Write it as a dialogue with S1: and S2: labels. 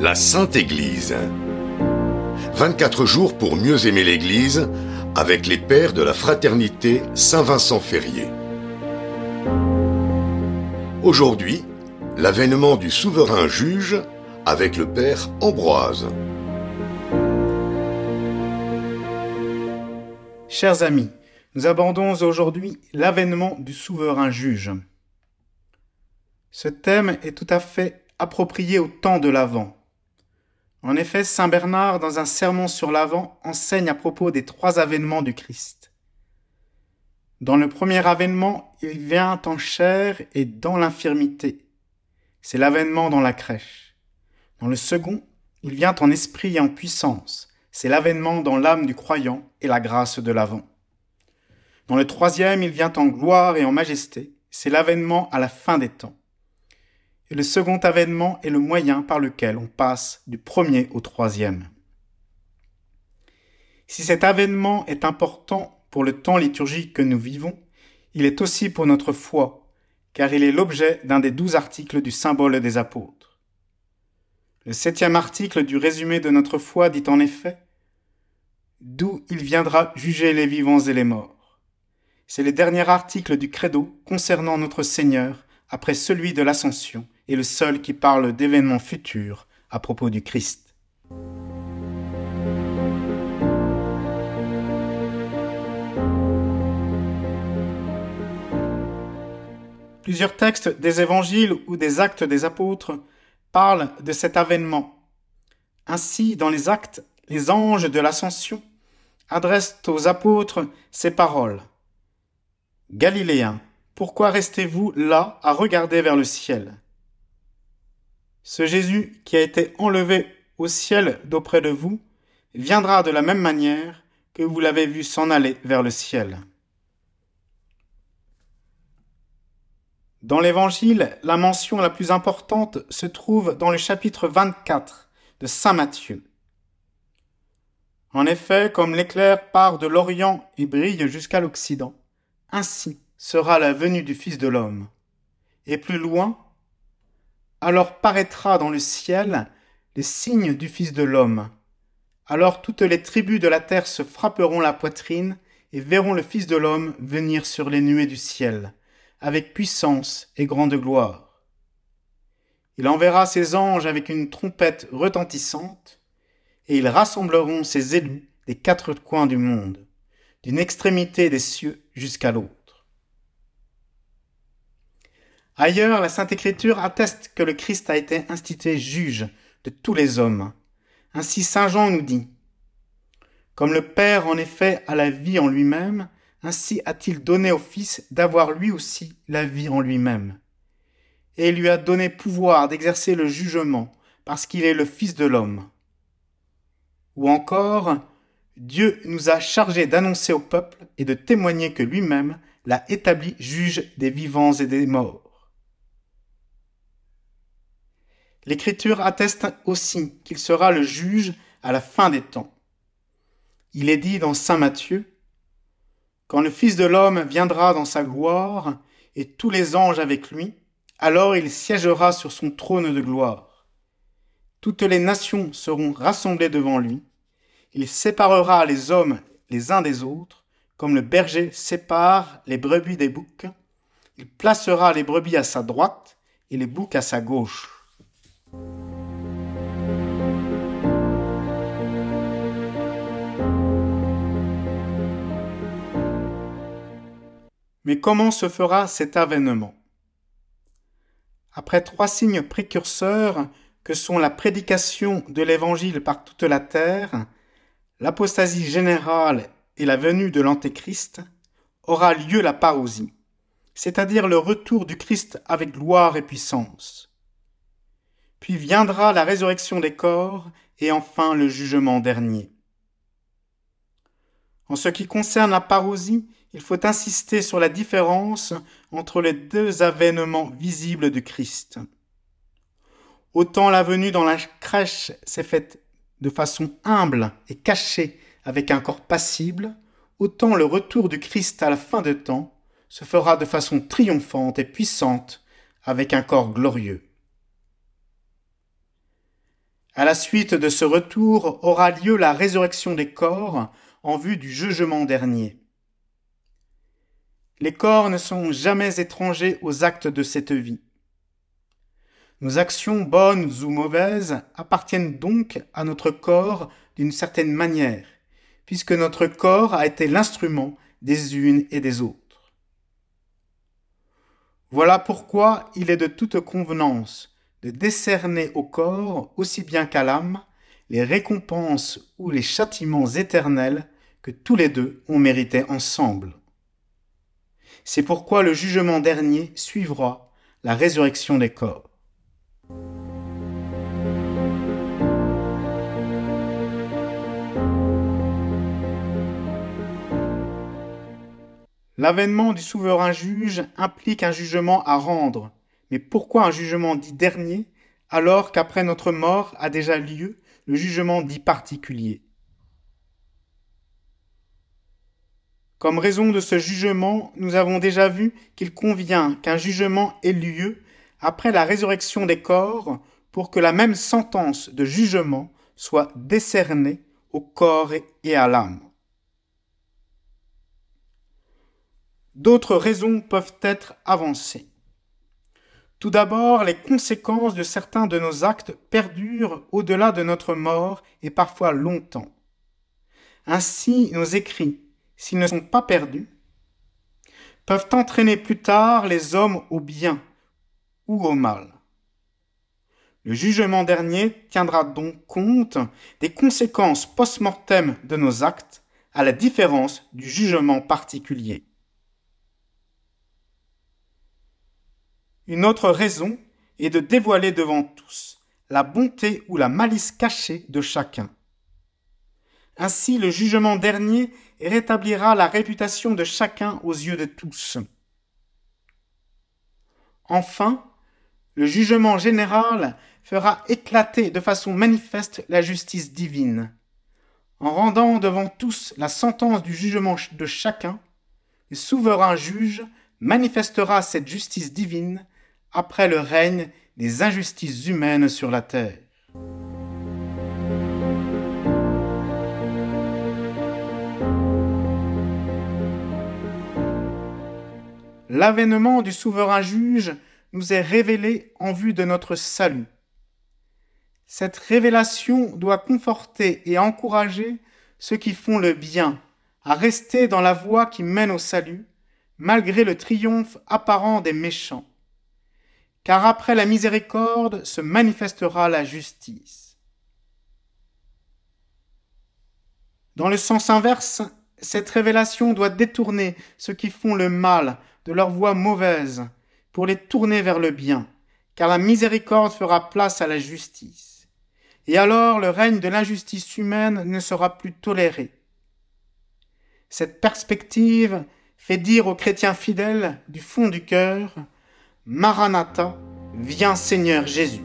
S1: La Sainte Église. 24 jours pour mieux aimer l'Église avec les pères de la fraternité Saint-Vincent Ferrier. Aujourd'hui, l'avènement du souverain juge avec le père Ambroise.
S2: Chers amis, nous abordons aujourd'hui l'avènement du souverain juge. Ce thème est tout à fait approprié au temps de l'Avent. En effet, Saint Bernard, dans un sermon sur l'Avent, enseigne à propos des trois avènements du Christ. Dans le premier avènement, il vient en chair et dans l'infirmité. C'est l'avènement dans la crèche. Dans le second, il vient en esprit et en puissance. C'est l'avènement dans l'âme du croyant et la grâce de l'avant. Dans le troisième, il vient en gloire et en majesté. C'est l'avènement à la fin des temps et le second avènement est le moyen par lequel on passe du premier au troisième. Si cet avènement est important pour le temps liturgique que nous vivons, il est aussi pour notre foi, car il est l'objet d'un des douze articles du symbole des apôtres. Le septième article du résumé de notre foi dit en effet D'où il viendra juger les vivants et les morts. C'est le dernier article du credo concernant notre Seigneur après celui de l'Ascension est le seul qui parle d'événements futurs à propos du Christ. Plusieurs textes des évangiles ou des actes des apôtres parlent de cet avènement. Ainsi, dans les actes, les anges de l'ascension adressent aux apôtres ces paroles. Galiléens, pourquoi restez-vous là à regarder vers le ciel? Ce Jésus qui a été enlevé au ciel d'auprès de vous viendra de la même manière que vous l'avez vu s'en aller vers le ciel. Dans l'Évangile, la mention la plus importante se trouve dans le chapitre 24 de Saint Matthieu. En effet, comme l'éclair part de l'Orient et brille jusqu'à l'Occident, ainsi sera la venue du Fils de l'homme. Et plus loin, alors paraîtra dans le ciel les signes du Fils de l'homme. Alors toutes les tribus de la terre se frapperont la poitrine et verront le Fils de l'homme venir sur les nuées du ciel, avec puissance et grande gloire. Il enverra ses anges avec une trompette retentissante, et ils rassembleront ses élus des quatre coins du monde, d'une extrémité des cieux jusqu'à l'autre. Ailleurs, la Sainte Écriture atteste que le Christ a été institué juge de tous les hommes. Ainsi Saint Jean nous dit Comme le Père en effet a la vie en lui-même, ainsi a-t-il donné au Fils d'avoir lui aussi la vie en lui-même. Et il lui a donné pouvoir d'exercer le jugement, parce qu'il est le Fils de l'homme. Ou encore, Dieu nous a chargés d'annoncer au peuple et de témoigner que lui-même l'a établi juge des vivants et des morts. L'Écriture atteste aussi qu'il sera le juge à la fin des temps. Il est dit dans Saint Matthieu, Quand le Fils de l'homme viendra dans sa gloire, et tous les anges avec lui, alors il siégera sur son trône de gloire. Toutes les nations seront rassemblées devant lui. Il séparera les hommes les uns des autres, comme le berger sépare les brebis des boucs. Il placera les brebis à sa droite et les boucs à sa gauche. Mais comment se fera cet avènement? Après trois signes précurseurs que sont la prédication de l'Évangile par toute la terre, l'apostasie générale et la venue de l'Antéchrist, aura lieu la parousie, c'est-à-dire le retour du Christ avec gloire et puissance. Puis viendra la résurrection des corps et enfin le jugement dernier. En ce qui concerne la parousie, il faut insister sur la différence entre les deux avènements visibles du Christ. Autant la venue dans la crèche s'est faite de façon humble et cachée avec un corps passible, autant le retour du Christ à la fin de temps se fera de façon triomphante et puissante avec un corps glorieux. À la suite de ce retour aura lieu la résurrection des corps en vue du jugement dernier. Les corps ne sont jamais étrangers aux actes de cette vie. Nos actions bonnes ou mauvaises appartiennent donc à notre corps d'une certaine manière, puisque notre corps a été l'instrument des unes et des autres. Voilà pourquoi il est de toute convenance de décerner au corps, aussi bien qu'à l'âme, les récompenses ou les châtiments éternels que tous les deux ont mérité ensemble. C'est pourquoi le jugement dernier suivra la résurrection des corps. L'avènement du souverain juge implique un jugement à rendre. Mais pourquoi un jugement dit dernier alors qu'après notre mort a déjà lieu le jugement dit particulier? Comme raison de ce jugement, nous avons déjà vu qu'il convient qu'un jugement ait lieu après la résurrection des corps pour que la même sentence de jugement soit décernée au corps et à l'âme. D'autres raisons peuvent être avancées. Tout d'abord, les conséquences de certains de nos actes perdurent au-delà de notre mort et parfois longtemps. Ainsi, nos écrits, s'ils ne sont pas perdus, peuvent entraîner plus tard les hommes au bien ou au mal. Le jugement dernier tiendra donc compte des conséquences post-mortem de nos actes, à la différence du jugement particulier. Une autre raison est de dévoiler devant tous la bonté ou la malice cachée de chacun. Ainsi le jugement dernier rétablira la réputation de chacun aux yeux de tous. Enfin, le jugement général fera éclater de façon manifeste la justice divine. En rendant devant tous la sentence du jugement de chacun, le souverain juge manifestera cette justice divine après le règne des injustices humaines sur la terre. L'avènement du souverain juge nous est révélé en vue de notre salut. Cette révélation doit conforter et encourager ceux qui font le bien à rester dans la voie qui mène au salut, malgré le triomphe apparent des méchants car après la miséricorde se manifestera la justice. Dans le sens inverse, cette révélation doit détourner ceux qui font le mal de leur voie mauvaise pour les tourner vers le bien, car la miséricorde fera place à la justice. Et alors le règne de l'injustice humaine ne sera plus toléré. Cette perspective fait dire aux chrétiens fidèles du fond du cœur Maranatha, viens Seigneur Jésus.